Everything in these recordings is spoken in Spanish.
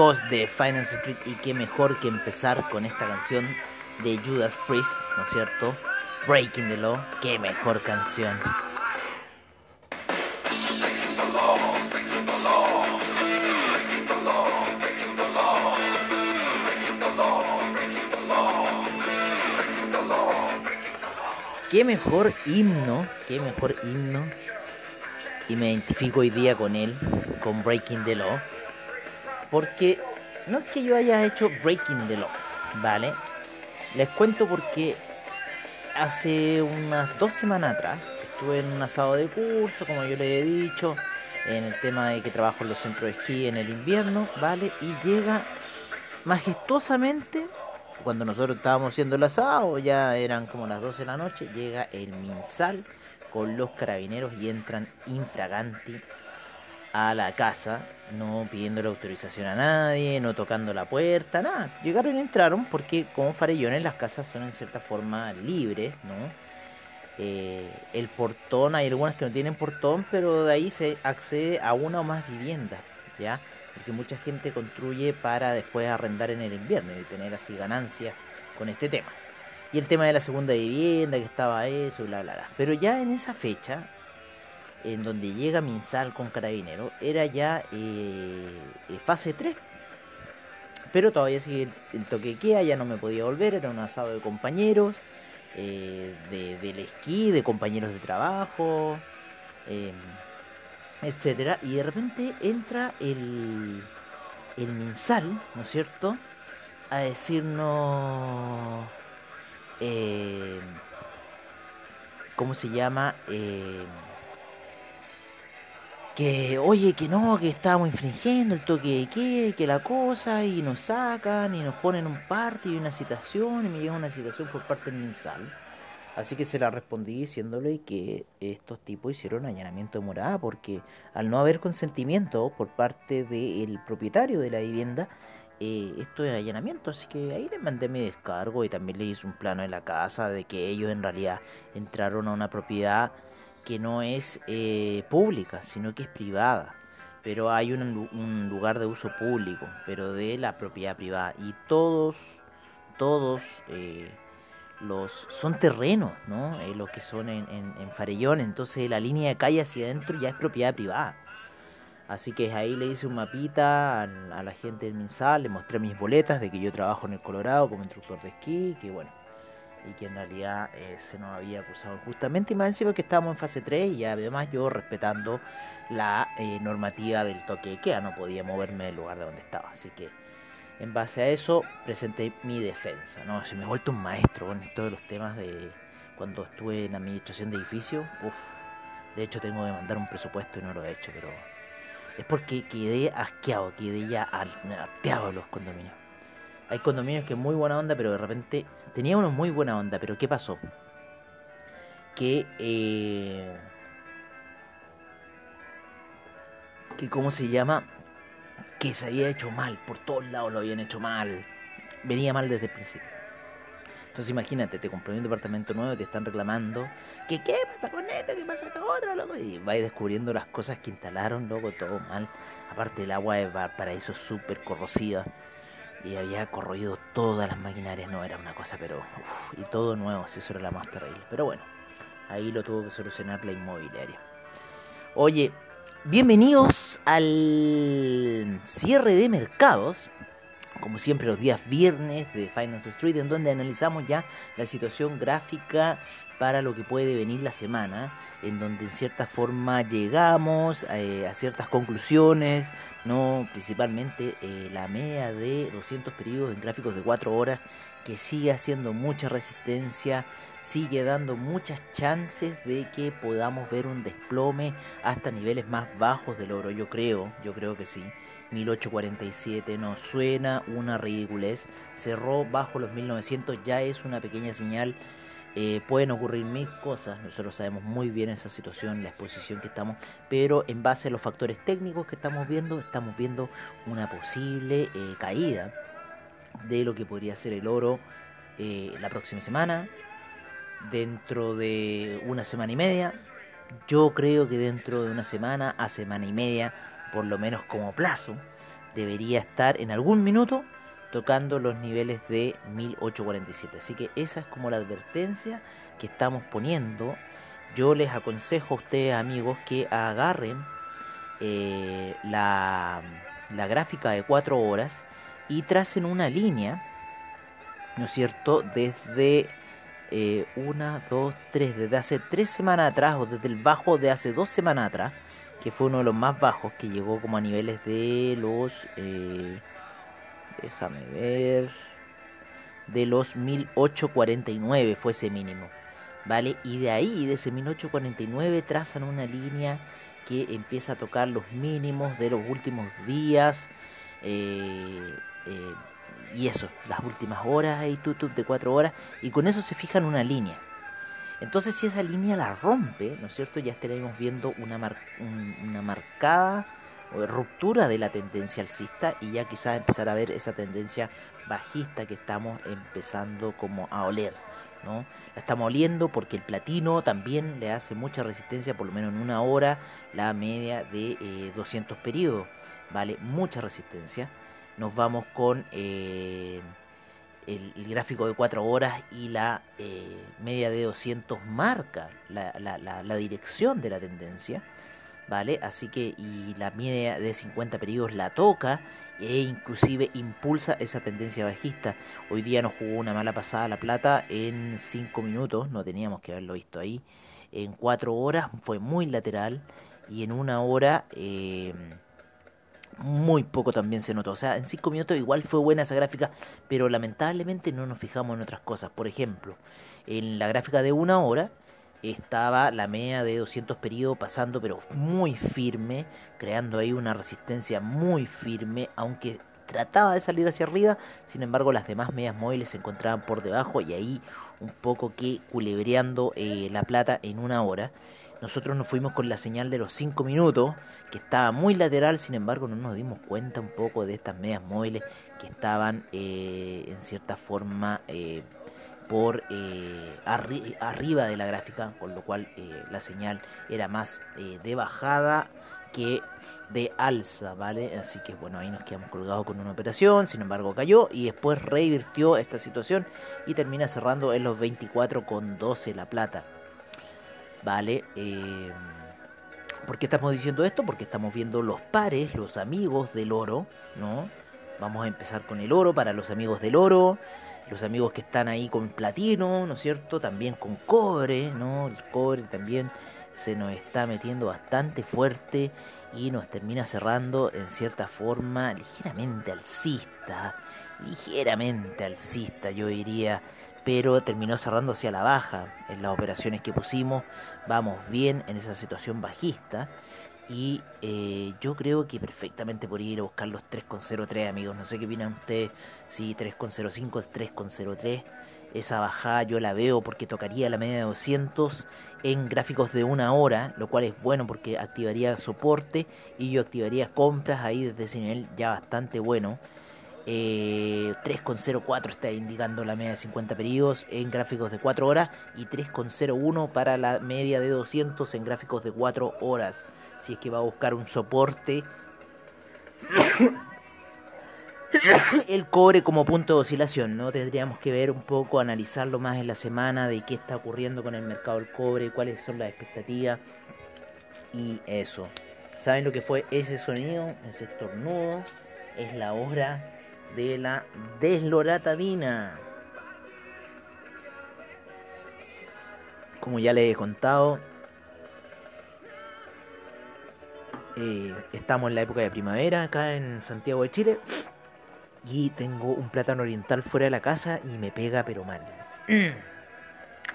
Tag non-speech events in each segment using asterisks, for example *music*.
Amigos de Finance Street y qué mejor que empezar con esta canción de Judas Priest, ¿no es cierto? Breaking the Law, qué mejor canción. Qué mejor himno, qué mejor himno. Y me identifico hoy día con él, con Breaking the Law. Porque no es que yo haya hecho Breaking the Law, ¿vale? Les cuento porque hace unas dos semanas atrás estuve en un asado de curso, como yo le he dicho, en el tema de que trabajo en los centros de esquí en el invierno, ¿vale? Y llega majestuosamente, cuando nosotros estábamos haciendo el asado, ya eran como las 12 de la noche, llega el Minsal con los carabineros y entran infraganti a la casa, no pidiendo la autorización a nadie, no tocando la puerta, nada. Llegaron y entraron porque como farellones las casas son en cierta forma libres, ¿no? Eh, el portón, hay algunas que no tienen portón, pero de ahí se accede a una o más viviendas, ¿ya? Porque mucha gente construye para después arrendar en el invierno y tener así ganancias con este tema. Y el tema de la segunda vivienda, que estaba eso, bla, bla, bla. Pero ya en esa fecha, en donde llega Minsal con Carabinero, era ya eh, eh, fase 3. Pero todavía sigue el, el toque queda, ya no me podía volver, era un asado de compañeros, eh, de, del esquí, de compañeros de trabajo, eh, etcétera. Y de repente entra el, el Minsal, ¿no es cierto? A decirnos... ¿Cómo se llama? Que oye que no, que estábamos infringiendo el toque de queda, que la cosa, y nos sacan y nos ponen un parte y una citación, y me llega una citación por parte del mensal. Así que se la respondí diciéndole que estos tipos hicieron allanamiento de morada porque al no haber consentimiento por parte del propietario de la vivienda, eh, esto es allanamiento. Así que ahí les mandé mi descargo y también le hice un plano de la casa de que ellos en realidad entraron a una propiedad que no es eh, pública, sino que es privada. Pero hay un, un lugar de uso público, pero de la propiedad privada. Y todos, todos eh, los son terrenos, ¿no? Eh, los que son en, en, Farellón. Entonces la línea de calle hacia adentro ya es propiedad privada. Así que ahí le hice un mapita al- a, la gente del Minsal, le mostré mis boletas de que yo trabajo en el Colorado como instructor de esquí, que bueno, y que en realidad eh, se nos había acusado justamente y más encima que estábamos en fase 3 y además yo respetando la eh, normativa del toque de queda, no podía moverme del lugar de donde estaba, así que en base a eso presenté mi defensa, ¿no? Se me ha vuelto un maestro con esto los temas de cuando estuve en administración de edificios, uff, de hecho tengo que mandar un presupuesto y no lo he hecho, pero es porque quedé asqueado, quedé ya harteado de los condominios. Hay condominios que es muy buena onda, pero de repente tenía uno muy buena onda, pero ¿qué pasó? Que eh, cómo se llama, que se había hecho mal, por todos lados lo habían hecho mal, venía mal desde el principio. Entonces imagínate, te compré un departamento nuevo y te están reclamando que qué pasa con esto, qué pasa con otro, loco. Y vais descubriendo las cosas que instalaron, loco, todo mal. Aparte el agua de Valparaíso súper corrosiva. Y había corroído todas las maquinarias, no era una cosa, pero... y todo nuevo, si eso era la más terrible. Pero bueno, ahí lo tuvo que solucionar la inmobiliaria. Oye, bienvenidos al cierre de mercados como siempre los días viernes de Finance Street, en donde analizamos ya la situación gráfica para lo que puede venir la semana, en donde en cierta forma llegamos eh, a ciertas conclusiones, no principalmente eh, la media de 200 periodos en gráficos de 4 horas, que sigue haciendo mucha resistencia, sigue dando muchas chances de que podamos ver un desplome hasta niveles más bajos del oro, yo creo, yo creo que sí. 1847 no suena una ridiculez, cerró bajo los 1900, ya es una pequeña señal. Eh, pueden ocurrir mil cosas, nosotros sabemos muy bien esa situación, la exposición que estamos, pero en base a los factores técnicos que estamos viendo, estamos viendo una posible eh, caída de lo que podría ser el oro eh, la próxima semana, dentro de una semana y media. Yo creo que dentro de una semana a semana y media, por lo menos como plazo, debería estar en algún minuto tocando los niveles de 1847. Así que esa es como la advertencia que estamos poniendo. Yo les aconsejo a ustedes amigos que agarren eh, la, la gráfica de 4 horas y tracen una línea, ¿no es cierto? Desde eh, una, dos, tres, desde hace tres semanas atrás o desde el bajo de hace dos semanas atrás, que fue uno de los más bajos, que llegó como a niveles de los... Eh, déjame ver, de los 1849 fue ese mínimo, ¿vale? Y de ahí, de ese 1849, trazan una línea que empieza a tocar los mínimos de los últimos días, eh, eh, y eso, las últimas horas, y tutut de cuatro horas, y con eso se fijan una línea. Entonces, si esa línea la rompe, ¿no es cierto? Ya estaremos viendo una, mar una marcada ruptura de la tendencia alcista y ya quizás empezar a ver esa tendencia bajista que estamos empezando como a oler. ¿no? La estamos oliendo porque el platino también le hace mucha resistencia, por lo menos en una hora, la media de 200 eh, periodos, ¿vale? Mucha resistencia. Nos vamos con eh, el, gráfico de 4 horas y la eh, media de 200 marca la, dirección de la tendencia. ¿vale? Así que y la media de 50 periodos la toca e inclusive impulsa esa tendencia bajista. Hoy día nos jugó una mala pasada la plata en 5 minutos, no teníamos que haberlo visto ahí. En 4 horas fue muy lateral y en una hora eh, muy poco también se notó. O sea, en 5 minutos igual fue buena esa gráfica, pero lamentablemente no nos fijamos en otras cosas. Por ejemplo, en la gráfica de una hora estaba la media de 200 periodos pasando pero muy firme, creando ahí una resistencia muy firme, aunque trataba de salir hacia arriba, sin embargo las demás medias móviles se encontraban por debajo y ahí un poco que culebreando eh, la plata en una hora. Nosotros nos fuimos con la señal de los 5 minutos, que estaba muy lateral, sin embargo no nos dimos cuenta un poco de estas medias móviles que estaban eh, en cierta forma... Eh, por eh, arriba de la gráfica, con lo cual eh, la señal era más eh, de bajada que de alza, ¿vale? Así que bueno, ahí nos quedamos colgados con una operación, sin embargo cayó y después revirtió esta situación y termina cerrando en los 24,12 la plata, ¿vale? ¿Por qué estamos diciendo esto? Porque estamos viendo los pares, los amigos del oro, ¿no? Vamos a empezar con el oro para los amigos del oro los amigos que están ahí con platino, ¿no es cierto? También con cobre, ¿no? El cobre también se nos está metiendo bastante fuerte y nos termina cerrando en cierta forma ligeramente alcista, ligeramente alcista yo diría, pero terminó cerrando hacia la baja en las operaciones que pusimos, vamos bien en esa situación bajista y eh, yo creo que perfectamente podría ir a buscar los 3,03 amigos. No sé qué opinan ustedes. Si 3,05 es 3,03. Esa bajada yo la veo porque tocaría la media de 200 en gráficos de una hora, lo cual es bueno porque activaría soporte y yo activaría compras ahí desde ese nivel ya bastante bueno. 3,04 eh, está indicando la media de 50 periodos en gráficos de 4 horas y 3,01 para la media de 200 en gráficos de 4 horas. Si es que va a buscar un soporte. *coughs* el cobre como punto de oscilación, ¿no? Tendríamos que ver un poco, analizarlo más en la semana de qué está ocurriendo con el mercado del cobre, cuáles son las expectativas y eso. ¿Saben lo que fue ese sonido? Ese estornudo. Es la hora de la desloratadina. Como ya les he contado, eh, estamos en la época de primavera acá en Santiago de Chile y tengo un plátano oriental fuera de la casa y me pega pero mal.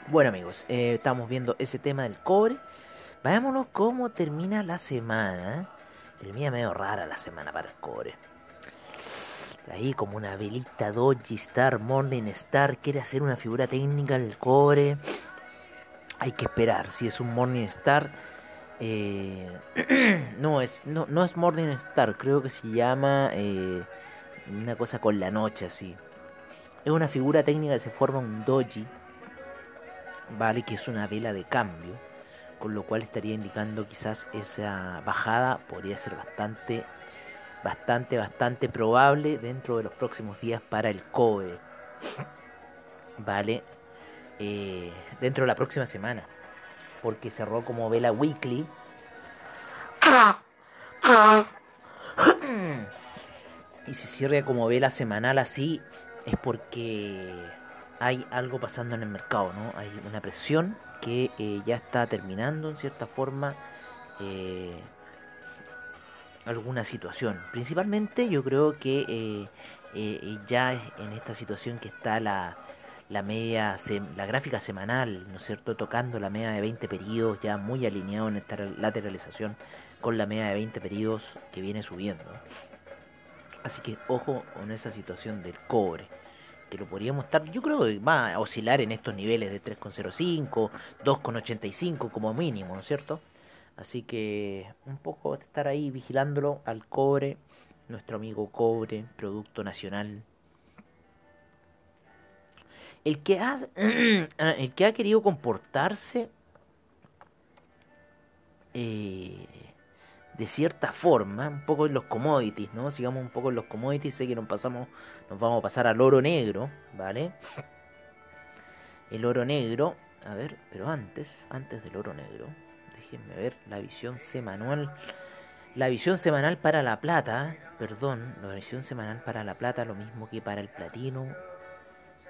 Bueno amigos, eh, estamos viendo ese tema del cobre. Vayámonos cómo termina la semana. Termina medio rara la semana para el cobre. Ahí como una velita Doji Star, Morning Star, quiere hacer una figura técnica del cobre. Hay que esperar. Si es un Morning Star, eh, *clears throat* no es no, no es Morning Star, creo que se llama eh, una cosa con la noche así. Es una figura técnica que se forma un doji, vale, que es una vela de cambio, con lo cual estaría indicando quizás esa bajada podría ser bastante, bastante, bastante probable dentro de los próximos días para el cobre, vale, eh, dentro de la próxima semana, porque cerró como vela weekly. Y si cierra como vela semanal así, es porque hay algo pasando en el mercado, ¿no? Hay una presión que eh, ya está terminando en cierta forma eh, alguna situación. Principalmente yo creo que eh, eh, ya en esta situación que está la, la media, la gráfica semanal, ¿no es cierto? Tocando la media de 20 periodos, ya muy alineado en esta lateralización con la media de 20 periodos que viene subiendo. Así que ojo con esa situación del cobre. Que lo podríamos estar, yo creo que va a oscilar en estos niveles de 3,05, 2,85 como mínimo, ¿no es cierto? Así que un poco estar ahí vigilándolo al cobre, nuestro amigo cobre, producto nacional. El que ha, *clears throat* el que ha querido comportarse eh, de cierta forma, un poco en los commodities, ¿no? Sigamos un poco en los commodities, sé que nos pasamos, nos vamos a pasar al oro negro, ¿vale? El oro negro, a ver, pero antes, antes del oro negro, déjenme ver la visión semanal. La visión semanal para la plata, perdón, la visión semanal para la plata, lo mismo que para el platino,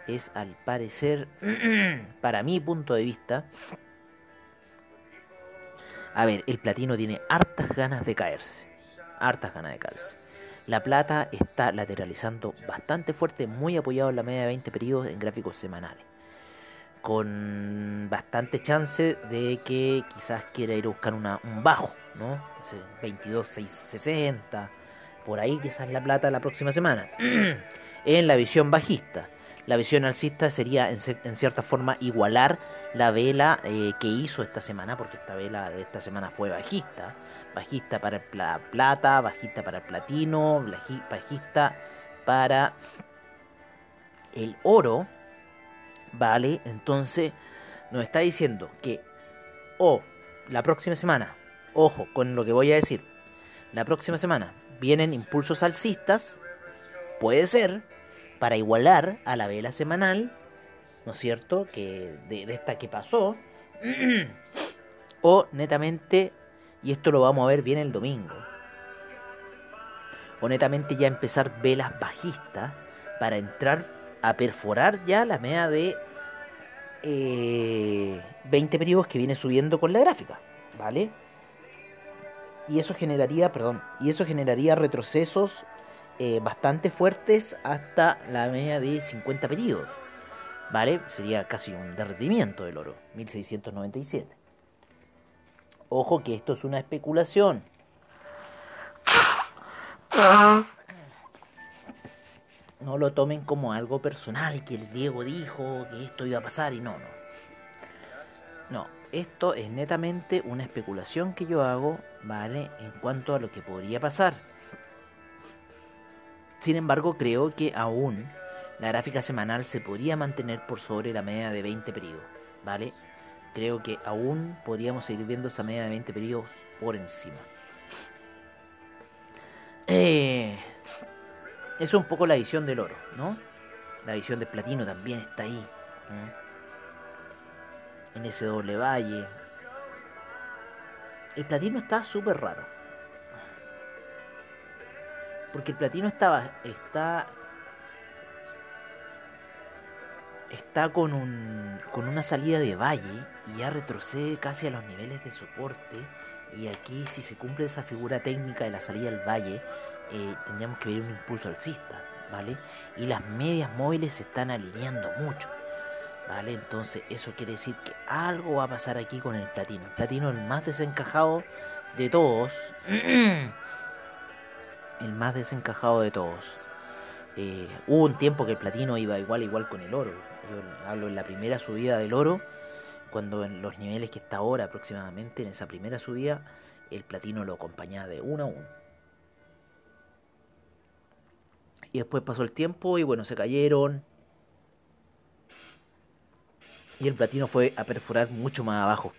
es al parecer, *clears throat* para mi punto de vista, a ver, el platino tiene hartas ganas de caerse. Hartas ganas de caerse. La plata está lateralizando bastante fuerte, muy apoyado en la media de 20 periodos en gráficos semanales. Con bastante chance de que quizás quiera ir a buscar una, un bajo, ¿no? Ese 22, 660. Por ahí quizás la plata la próxima semana. *clears throat* en la visión bajista. La visión alcista sería en, en cierta forma igualar la vela eh, que hizo esta semana, porque esta vela esta semana fue bajista. Bajista para pla- plata, bajista para el platino, bajista para el oro. Vale, entonces nos está diciendo que o la próxima semana, ojo con lo que voy a decir, la próxima semana vienen impulsos alcistas, puede ser, para igualar a la vela semanal, ¿no es cierto? Que de, de esta que pasó, *clears throat* o netamente, y esto lo vamos a ver bien el domingo, o netamente ya empezar velas bajistas para entrar a perforar ya la media de eh, 20 periodos que viene subiendo con la gráfica, ¿vale? Y eso generaría, perdón, y eso generaría retrocesos eh, bastante fuertes hasta la media de 50 periodos. ¿Vale? Sería casi un derretimiento del oro, 1697. Ojo que esto es una especulación. *laughs* No lo tomen como algo personal, que el Diego dijo que esto iba a pasar y no, no. No, esto es netamente una especulación que yo hago, ¿vale? En cuanto a lo que podría pasar. Sin embargo, creo que aún la gráfica semanal se podría mantener por sobre la media de 20 periodos, ¿vale? Creo que aún podríamos seguir viendo esa media de 20 periodos por encima. Eh, es un poco la visión del oro, ¿no? La visión del platino también está ahí. ¿no? En ese doble valle. El platino está súper raro. Porque el platino estaba, está está con, un, con una salida de valle y ya retrocede casi a los niveles de soporte. Y aquí si se cumple esa figura técnica de la salida del valle, eh, tendríamos que ver un impulso alcista, ¿vale? Y las medias móviles se están alineando mucho, ¿vale? Entonces eso quiere decir que algo va a pasar aquí con el platino. El platino el más desencajado de todos. *clears throat* el más desencajado de todos. Eh, hubo un tiempo que el platino iba igual igual con el oro. Yo hablo en la primera subida del oro, cuando en los niveles que está ahora aproximadamente, en esa primera subida, el platino lo acompañaba de uno a uno. Y después pasó el tiempo y bueno, se cayeron. Y el platino fue a perforar mucho más abajo.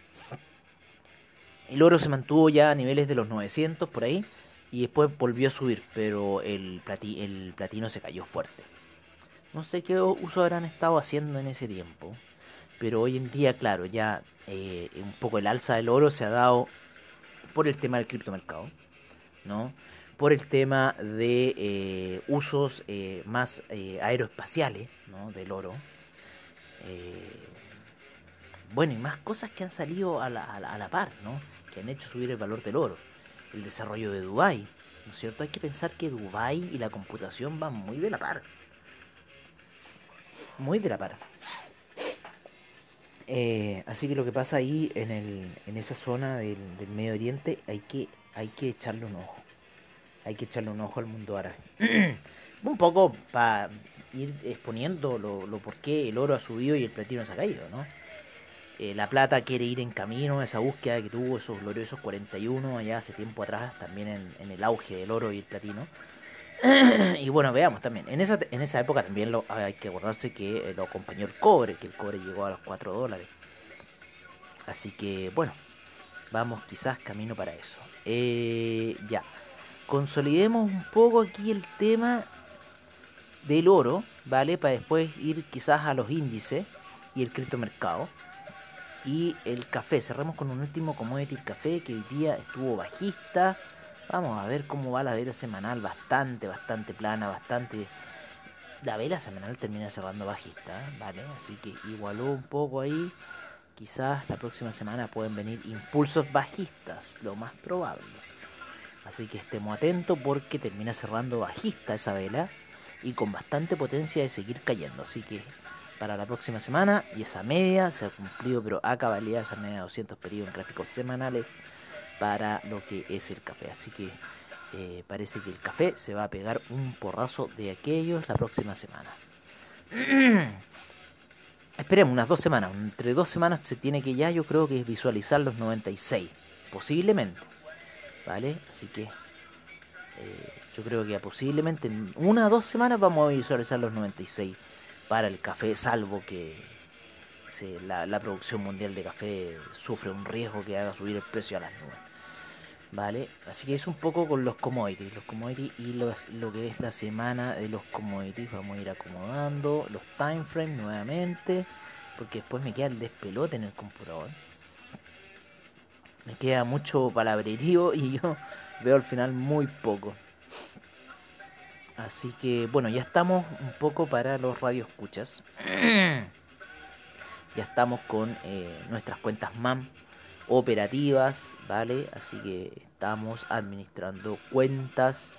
El oro se mantuvo ya a niveles de los 900 por ahí. Y después volvió a subir, pero el, el platino se cayó fuerte. No sé qué uso habrán estado haciendo en ese tiempo. Pero hoy en día, claro, ya eh, un poco el alza del oro se ha dado por el tema del criptomercado. ¿No? Por el tema de eh, usos eh, más eh, aeroespaciales ¿no? del oro. bueno, y más cosas que han salido a la, par, ¿no? que han hecho subir el valor del oro. El desarrollo de Dubái, ¿no es cierto? Hay que pensar que Dubái y la computación van muy de la par. Muy de la par. así que lo que pasa ahí en, el, en esa zona del, del Medio Oriente hay que, hay que echarle un ojo hay que echarle un ojo al mundo árabe. *clears throat* un poco para ir exponiendo lo, lo, por qué el oro ha subido y el platino se ha caído, ¿no? Eh, la plata quiere ir en camino, esa búsqueda que tuvo esos gloriosos 41 allá hace tiempo atrás, también en, el auge del oro y el platino. *clears throat* y bueno, veamos también, en esa, en esa época también hay que acordarse que lo acompañó el cobre, que el cobre llegó a los 4 dólares. Así que bueno, vamos quizás camino para eso. Eh, ya consolidemos un poco aquí el tema del oro, ¿vale? Para después ir quizás a los índices y el criptomercado. Y el café, cerramos con un último commodity, el café, que hoy día estuvo bajista. Vamos a ver cómo va la vela semanal, bastante, bastante plana, bastante... La vela semanal termina cerrando bajista, ¿vale? Así que igualó un poco ahí. Quizás la próxima semana pueden venir impulsos bajistas, lo más probable. Así que estemos atentos porque termina cerrando bajista esa vela y con bastante potencia de seguir cayendo. Así que para la próxima semana y esa media se ha cumplido, pero a cabalidad esa media de 200 periodos en gráficos semanales para lo que es el café. Así que eh, parece que el café se va a pegar un porrazo de aquellos la próxima semana. *clears throat* Esperemos unas dos semanas. Entre dos semanas se tiene que ya, yo creo que visualizar los 96. Posiblemente. ¿Vale? Así que eh, yo creo que posiblemente en una o dos semanas vamos a visualizar los 96 para el café, salvo que la, producción mundial de café sufre un riesgo que haga subir el precio a las nubes. ¿Vale? Así que es un poco con los commodities. Los commodities y lo que es la semana de los commodities. Vamos a ir acomodando los time frames nuevamente. Porque después me queda el despelote en el computador me queda mucho palabrerío *laughs* y yo veo al final muy poco. Así que bueno, ya estamos un poco para los radioescuchas. *clears throat* ya estamos con eh, nuestras cuentas MAM operativas, ¿vale? Así que estamos administrando cuentas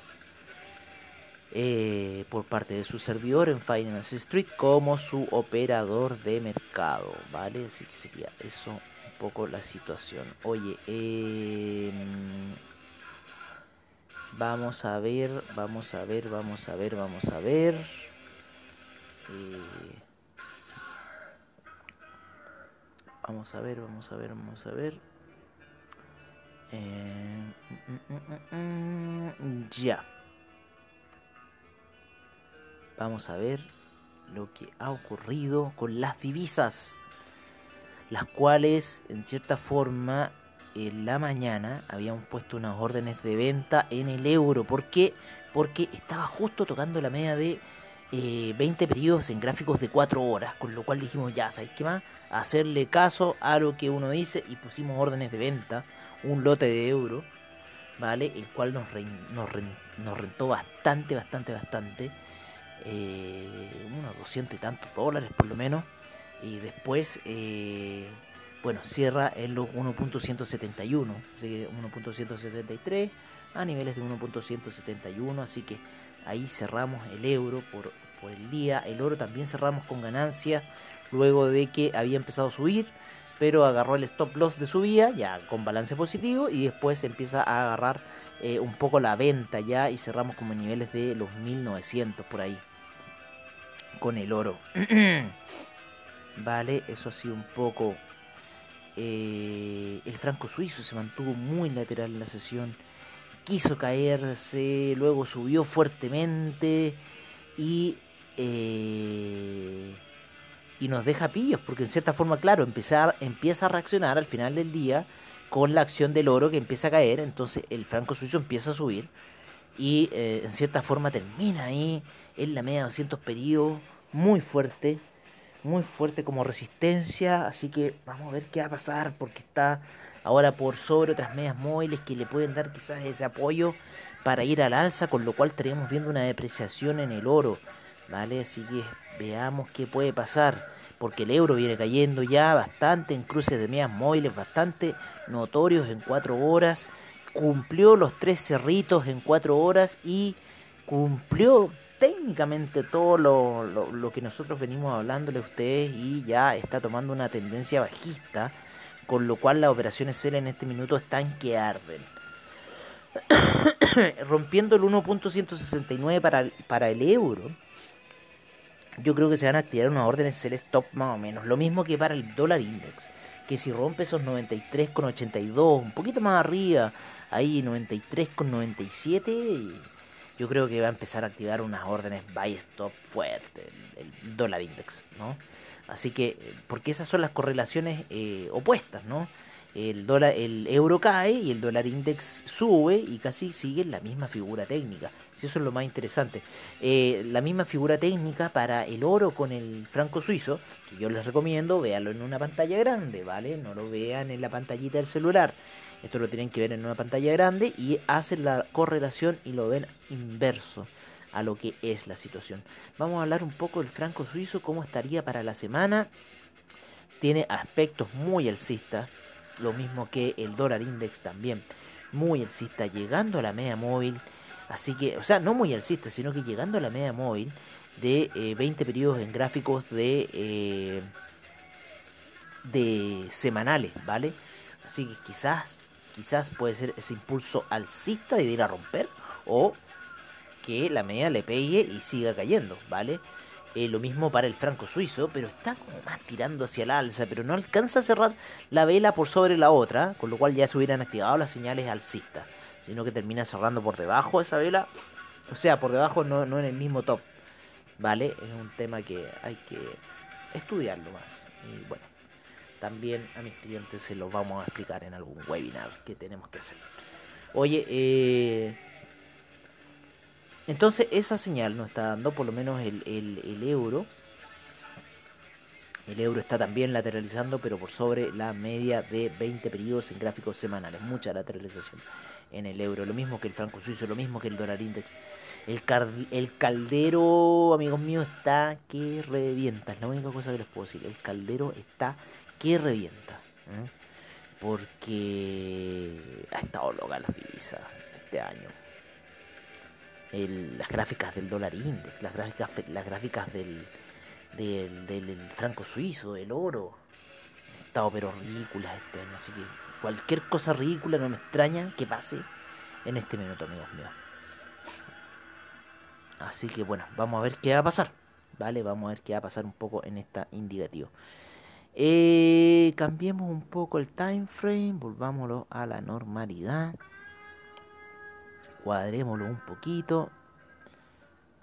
eh, por parte de su servidor en Finance Street como su operador de mercado, ¿vale? Así que sería eso poco la situación. Oye, em, vamos a ver, vamos a ver, vamos a ver, vamos a ver. Eh, vamos a ver, vamos a ver, vamos a ver. Eh, mm, mm, mm, ya. Vamos a ver lo que ha ocurrido con las divisas las cuales en cierta forma en la mañana habíamos puesto unas órdenes de venta en el euro. ¿Por qué? Porque estaba justo tocando la media de 20 eh, periodos en gráficos de 4 horas, con lo cual dijimos ya, ¿sabes qué más? Hacerle caso a lo que uno dice y pusimos órdenes de venta, un lote de euro, ¿vale? El cual nos, nos, nos rentó bastante, bastante, bastante. eh, unos 200 y tantos dólares por lo menos. Y después, eh, bueno, cierra en los 1.171, así que 1.173 a niveles de 1.171, así que ahí cerramos el euro por, por el día. El oro también cerramos con ganancia luego de que había empezado a subir, pero agarró el stop loss de subida ya con balance positivo y después empieza a agarrar eh, un poco la venta ya y cerramos como niveles de los 1900 por ahí con el oro. *clears throat* vale, eso ha sido un poco... Eh, el franco suizo se mantuvo muy lateral en la sesión, quiso caerse, luego subió fuertemente y... Eh, y nos deja pillos, porque en cierta forma, claro, empezar, empieza a reaccionar al final del día con la acción del oro que empieza a caer, entonces el franco suizo empieza a subir y eh, en cierta forma termina ahí en la media de 200 periodos, muy fuerte, muy fuerte como resistencia, así que vamos a ver qué va a pasar porque está ahora por sobre otras medias móviles que le pueden dar quizás ese apoyo para ir al alza, con lo cual estaríamos viendo una depreciación en el oro, ¿vale? Así que veamos qué puede pasar, porque el euro viene cayendo ya bastante en cruces de medias móviles, bastante notorios en cuatro horas, cumplió los tres cerritos en cuatro horas y cumplió técnicamente todo lo, lo, que nosotros venimos hablándole a ustedes y ya está tomando una tendencia bajista, con lo cual las operaciones CEL en este minuto están que arden. *coughs* Rompiendo el 1.169 para, para el euro, yo creo que se van a activar unas órdenes CEL stop más o menos. Lo mismo que para el dólar index, que si rompe esos 93,82, un poquito más arriba, ahí 93,97 yo creo que va a empezar a activar unas órdenes buy stop fuerte, el, dólar index, ¿no? Así que, porque esas son las correlaciones eh, opuestas, ¿no? El, dólar, el euro cae y el dólar index sube y casi sigue la misma figura técnica. Si eso es lo más interesante. Eh, la misma figura técnica para el oro con el franco suizo, que yo les recomiendo, véanlo en una pantalla grande, ¿vale? No lo vean en la pantallita del celular. Esto lo tienen que ver en una pantalla grande y hacen la correlación y lo ven inverso a lo que es la situación. Vamos a hablar un poco del franco suizo, cómo estaría para la semana. Tiene aspectos muy alcistas, lo mismo que el dólar index también, muy alcista, llegando a la media móvil. Así que, o sea, no muy alcista, sino que llegando a la media móvil de 20 eh, periodos en gráficos de, eh, de semanales, ¿vale? Así que quizás quizás puede ser ese impulso alcista de ir a romper o que la media le pegue y siga cayendo, ¿vale? Eh, lo mismo para el franco suizo, pero está como más tirando hacia el alza, pero no alcanza a cerrar la vela por sobre la otra, con lo cual ya se hubieran activado las señales alcistas, sino que termina cerrando por debajo de esa vela, o sea, por debajo no, no en el mismo top, ¿vale? Es un tema que hay que estudiarlo más. Y bueno, también a mis clientes se los vamos a explicar en algún webinar que tenemos que hacer. Oye, eh, entonces esa señal nos está dando por lo menos el, el, euro. El euro está también lateralizando, pero por sobre la media de 20 periodos en gráficos semanales. Mucha lateralización en el euro. Lo mismo que el franco suizo, lo mismo que el dólar index. El, el caldero, amigos míos, está que revienta. Es la única cosa que les puedo decir. El caldero está que revienta. ¿eh? Porque ha estado loca la divisa este año. las gráficas del dólar index, las gráficas, las gráficas del, del, franco suizo, del oro, han estado pero ridículas este año. Así que cualquier cosa ridícula no me extraña que pase en este minuto, amigos míos. Así que bueno, vamos a ver qué va a pasar. ¿Vale? Vamos a ver qué va a pasar un poco en esta indicativo. Eh, cambiemos un poco el time frame, volvámoslo a la normalidad. Cuadrémoslo un poquito.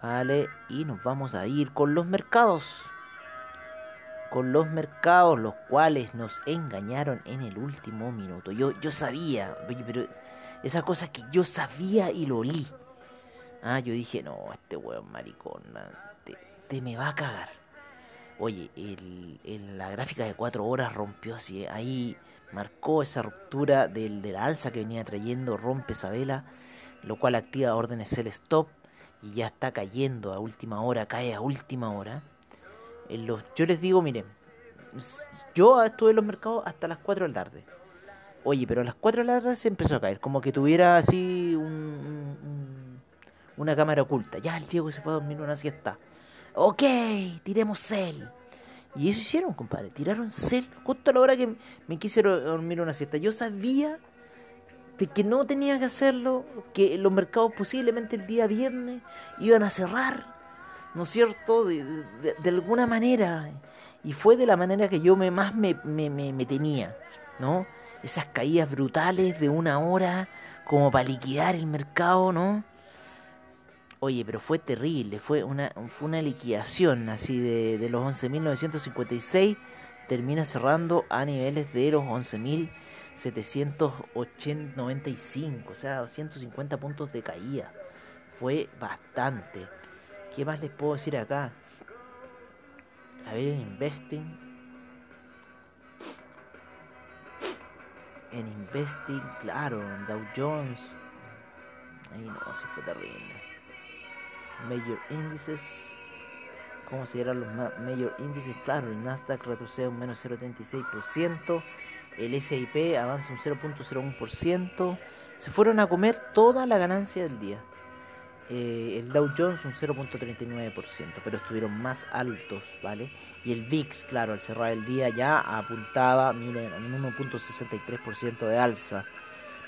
Vale, y nos vamos a ir con los mercados. Con los mercados, los cuales nos engañaron en el último minuto. Yo, yo sabía, pero esa cosa que yo sabía y lo olí. Ah, yo dije, no, este weón maricón, te me va a cagar. Oye, el, la gráfica de 4 horas rompió así, ahí marcó esa ruptura del, de la alza que venía trayendo, rompe esa vela, lo cual activa órdenes sell stop y ya está cayendo a última hora, cae a última hora. En los, yo les digo, miren, yo estuve en los mercados hasta las 4 de la tarde. Oye, pero a las 4 de la tarde se empezó a caer, como que tuviera así un- una cámara oculta. Ya el Diego se fue a dormir una siesta. Ok, tiremos cel. Y eso hicieron, compadre. Tiraron cel justo a la hora que me quise dormir una siesta. Yo sabía de que no tenía que hacerlo, que los mercados posiblemente el día viernes iban a cerrar, ¿no es cierto? De, de- de alguna manera. Y fue de la manera que yo me, más me, me, me, me tenía, ¿no? Esas caídas brutales de una hora como para liquidar el mercado, ¿no? Oye, pero fue terrible, fue una, fue una liquidación así de, los 11.956, termina cerrando a niveles de los 11.795, o sea, 150 puntos de caída. Fue bastante. ¿Qué más les puedo decir acá? A ver, en Investing. En Investing, claro, en Dow Jones. Ahí no, sí fue terrible. Major Índices. ¿Cómo se llaman los ma- Major Índices? Claro, el Nasdaq retrocede un menos 0,36%. El SIP avanza un 0.01%. Se fueron a comer toda la ganancia del día. Eh, el Dow Jones un 0.39%, pero estuvieron más altos, ¿vale? Y el VIX, claro, al cerrar el día ya apuntaba, miren, un 1.63% de alza.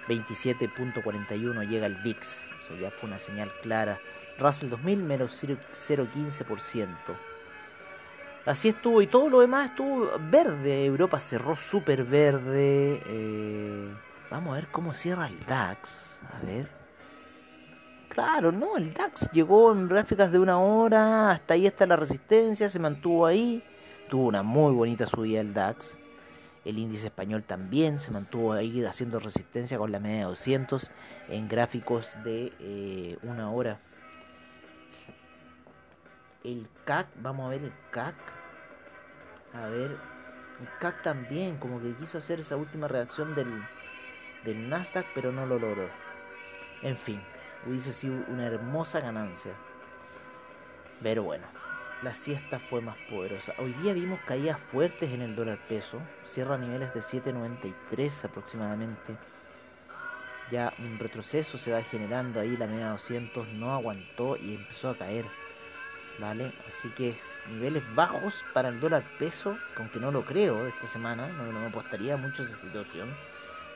27.41 llega el VIX. Eso ya fue una señal clara. Russell 2000 menos 0.15%. Así estuvo y todo lo demás estuvo verde. Europa cerró súper verde. Eh, vamos a ver cómo cierra el DAX. A ver. Claro, no, el DAX llegó en gráficas de una hora. Hasta ahí está la resistencia. Se mantuvo ahí. Tuvo una muy bonita subida el DAX. El índice español también se mantuvo ahí haciendo resistencia con la media de 200 en gráficos de eh, una hora. El CAC, vamos a ver el CAC. A ver, el CAC también, como que quiso hacer esa última reacción del, del Nasdaq, pero no lo logró. En fin, hubiese sido una hermosa ganancia. Pero bueno, la siesta fue más poderosa. Hoy día vimos caídas fuertes en el dólar peso. Cierra a niveles de 7.93 aproximadamente. Ya un retroceso se va generando ahí. La media 200 no aguantó y empezó a caer. ¿Vale? Así que es niveles bajos para el dólar peso. Aunque no lo creo esta semana. No, me apostaría mucho esa situación.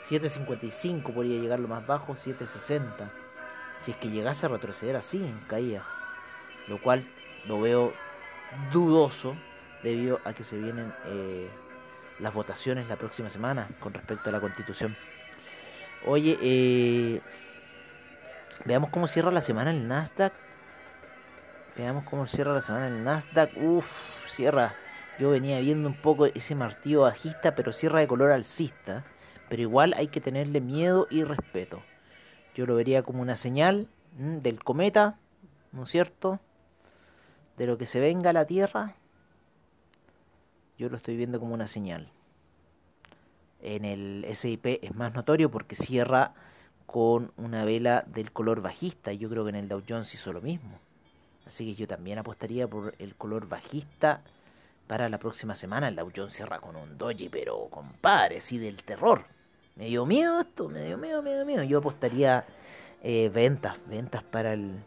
7.55 podría llegar lo más bajo. 7.60. Si es que llegase a retroceder así en caída. Lo cual lo veo dudoso debido a que se vienen eh, las votaciones la próxima semana con respecto a la constitución. Oye, eh, veamos cómo cierra la semana el Nasdaq. Veamos cómo cierra la semana el Nasdaq. Uf, cierra. Yo venía viendo un poco ese martillo bajista, pero cierra de color alcista. Pero igual hay que tenerle miedo y respeto. Yo lo vería como una señal mm, del cometa, ¿no es cierto? de lo que se venga a la Tierra, yo lo estoy viendo como una señal. En el SIP es más notorio porque cierra con una vela del color bajista. Yo creo que en el Dow Jones hizo lo mismo. Así que yo también apostaría por el color bajista para la próxima semana. El Dow Jones cierra con un doji, pero compadre, así del terror. Me dio miedo esto, me dio miedo, me dio miedo. Yo apostaría eh, ventas, ventas para el,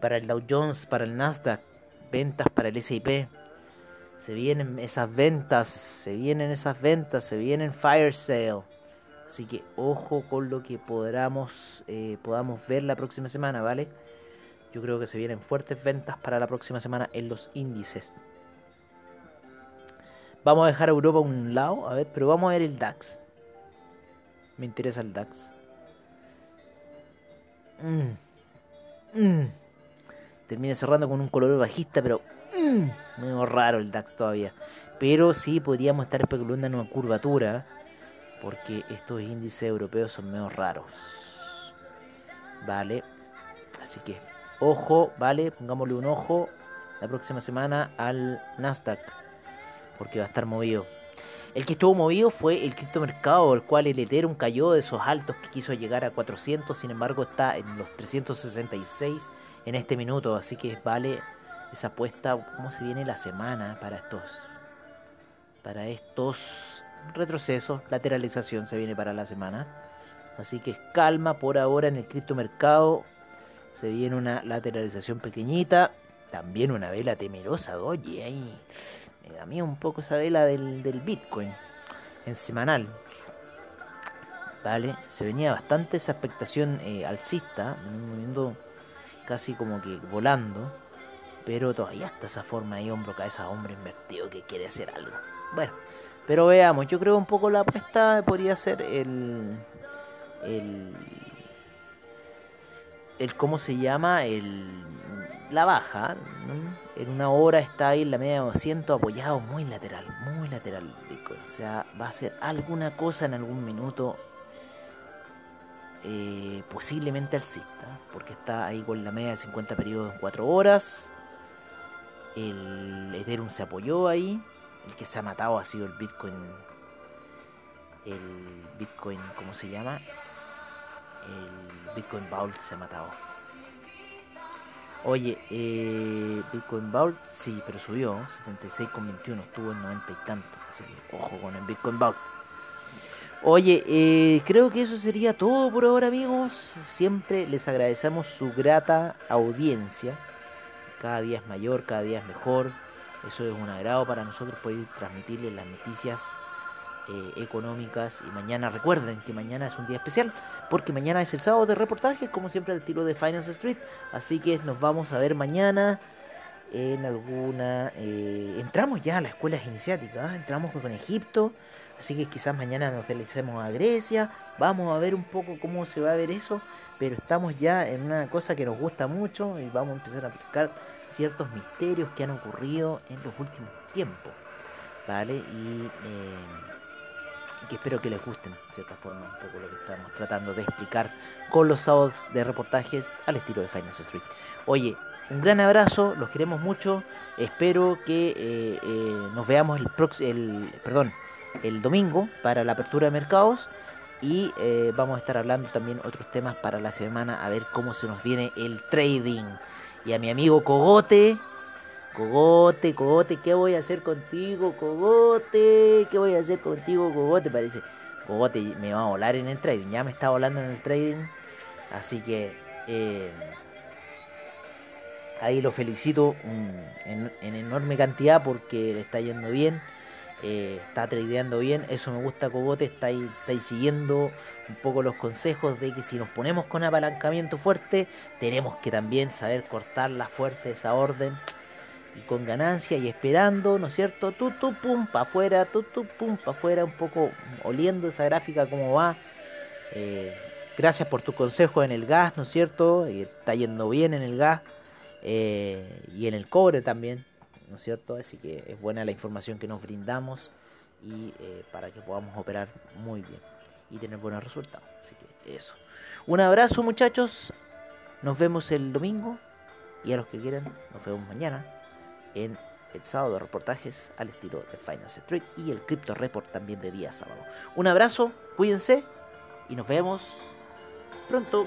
para el Dow Jones, para el Nasdaq ventas para el SIP. Se vienen esas ventas, se vienen esas ventas, se vienen fire sale. Así que ojo con lo que podamos, eh, podamos ver la próxima semana, ¿vale? Yo creo que se vienen fuertes ventas para la próxima semana en los índices. Vamos a dejar a Europa a un lado, a ver, pero vamos a ver el DAX. Me interesa el DAX. Mm. Mm termina cerrando con un color bajista, pero medio raro el DAX todavía. Pero sí podríamos estar especulando en una curvatura, porque estos índices europeos son medio raros. Vale, así que ojo, vale, pongámosle un ojo la próxima semana al Nasdaq, porque va a estar movido. El que estuvo movido fue el criptomercado, el cual el Ethereum cayó de esos altos que quiso llegar a 400, sin embargo está en los 366 en este minuto, así que vale esa apuesta cómo se viene la semana para estos para estos retrocesos, lateralización se viene para la semana. Así que calma por ahora en el criptomercado. Se viene una lateralización pequeñita. También una vela temerosa, oye, ahí. Me da miedo un poco esa vela del, del Bitcoin en semanal. Vale, se venía bastante esa expectación eh, alcista, moviendo casi como que volando. Pero todavía está esa forma ahí, hombro, cabeza, hombre invertido que quiere hacer algo. Bueno, pero veamos, yo creo un poco la apuesta podría ser el. El. El cómo se llama, el. La baja, en una hora está ahí en la media de 200 apoyado muy lateral, muy lateral Bitcoin. O sea, va a ser alguna cosa en algún minuto eh, posiblemente alcista, porque está ahí con la media de 50 periodos en 4 horas. El Ethereum se apoyó ahí. El que se ha matado ha sido el Bitcoin. El Bitcoin, ¿cómo se llama? El Bitcoin Vault se ha matado. Oye, eh, Bitcoin Vault sí, pero subió 76,21, estuvo en 90 y tanto. Ojo con el Bitcoin Vault. Oye, eh, creo que eso sería todo por ahora, amigos. Siempre les agradecemos su grata audiencia. Cada día es mayor, cada día es mejor. Eso es un agrado para nosotros poder transmitirles las noticias eh, económicas. Y mañana recuerden que mañana es un día especial, porque mañana es el sábado de reportajes, como siempre al estilo de Finance Street. Así que nos vamos a ver mañana en alguna... eh, entramos ya a las escuelas iniciáticas, ¿ah? entramos con Egipto, así que quizás mañana nos deslizemos a Grecia, vamos a ver un poco cómo se va a ver eso, pero estamos ya en una cosa que nos gusta mucho y vamos a empezar a aplicar ciertos misterios que han ocurrido en los últimos tiempos, ¿vale? Y, eh, y que espero que les gusten, de cierta forma, un poco lo que estamos tratando de explicar con los sábados de reportajes al estilo de Finance Street. Oye, un gran abrazo, los queremos mucho. Espero que eh, eh, nos veamos el, prox- el, perdón, el domingo para la apertura de mercados. Y eh, vamos a estar hablando también otros temas para la semana, a ver cómo se nos viene el trading. Y a mi amigo Cogote, Cogote, Cogote, ¿qué voy a hacer contigo, Cogote? ¿Qué voy a hacer contigo, Cogote? Parece, Cogote me va a volar en el trading, ya me está volando en el trading. Así que... eh, Ahí lo felicito en, en enorme cantidad porque le está yendo bien, eh, está tradeando bien, eso me gusta Cogote, está ahí, siguiendo un poco los consejos de que si nos ponemos con apalancamiento fuerte, tenemos que también saber cortarla fuerte esa orden y con ganancia y esperando, ¿no es cierto? Tu, tu, pum, pa' afuera, tu, tu, pum, pa' afuera, un poco oliendo esa gráfica cómo va. Eh, gracias por tu consejo en el gas, ¿no es cierto? Eh, está yendo bien en el gas eh, y en el cobre también, ¿no es cierto? Así que es buena la información que nos brindamos y para que podamos operar muy bien y tener buenos resultados. Así que eso. Un abrazo muchachos, nos vemos el domingo y a los que quieran nos vemos mañana en el sábado reportajes al estilo de Finance Street y el Crypto Report también de día sábado. Un abrazo, cuídense y nos vemos pronto.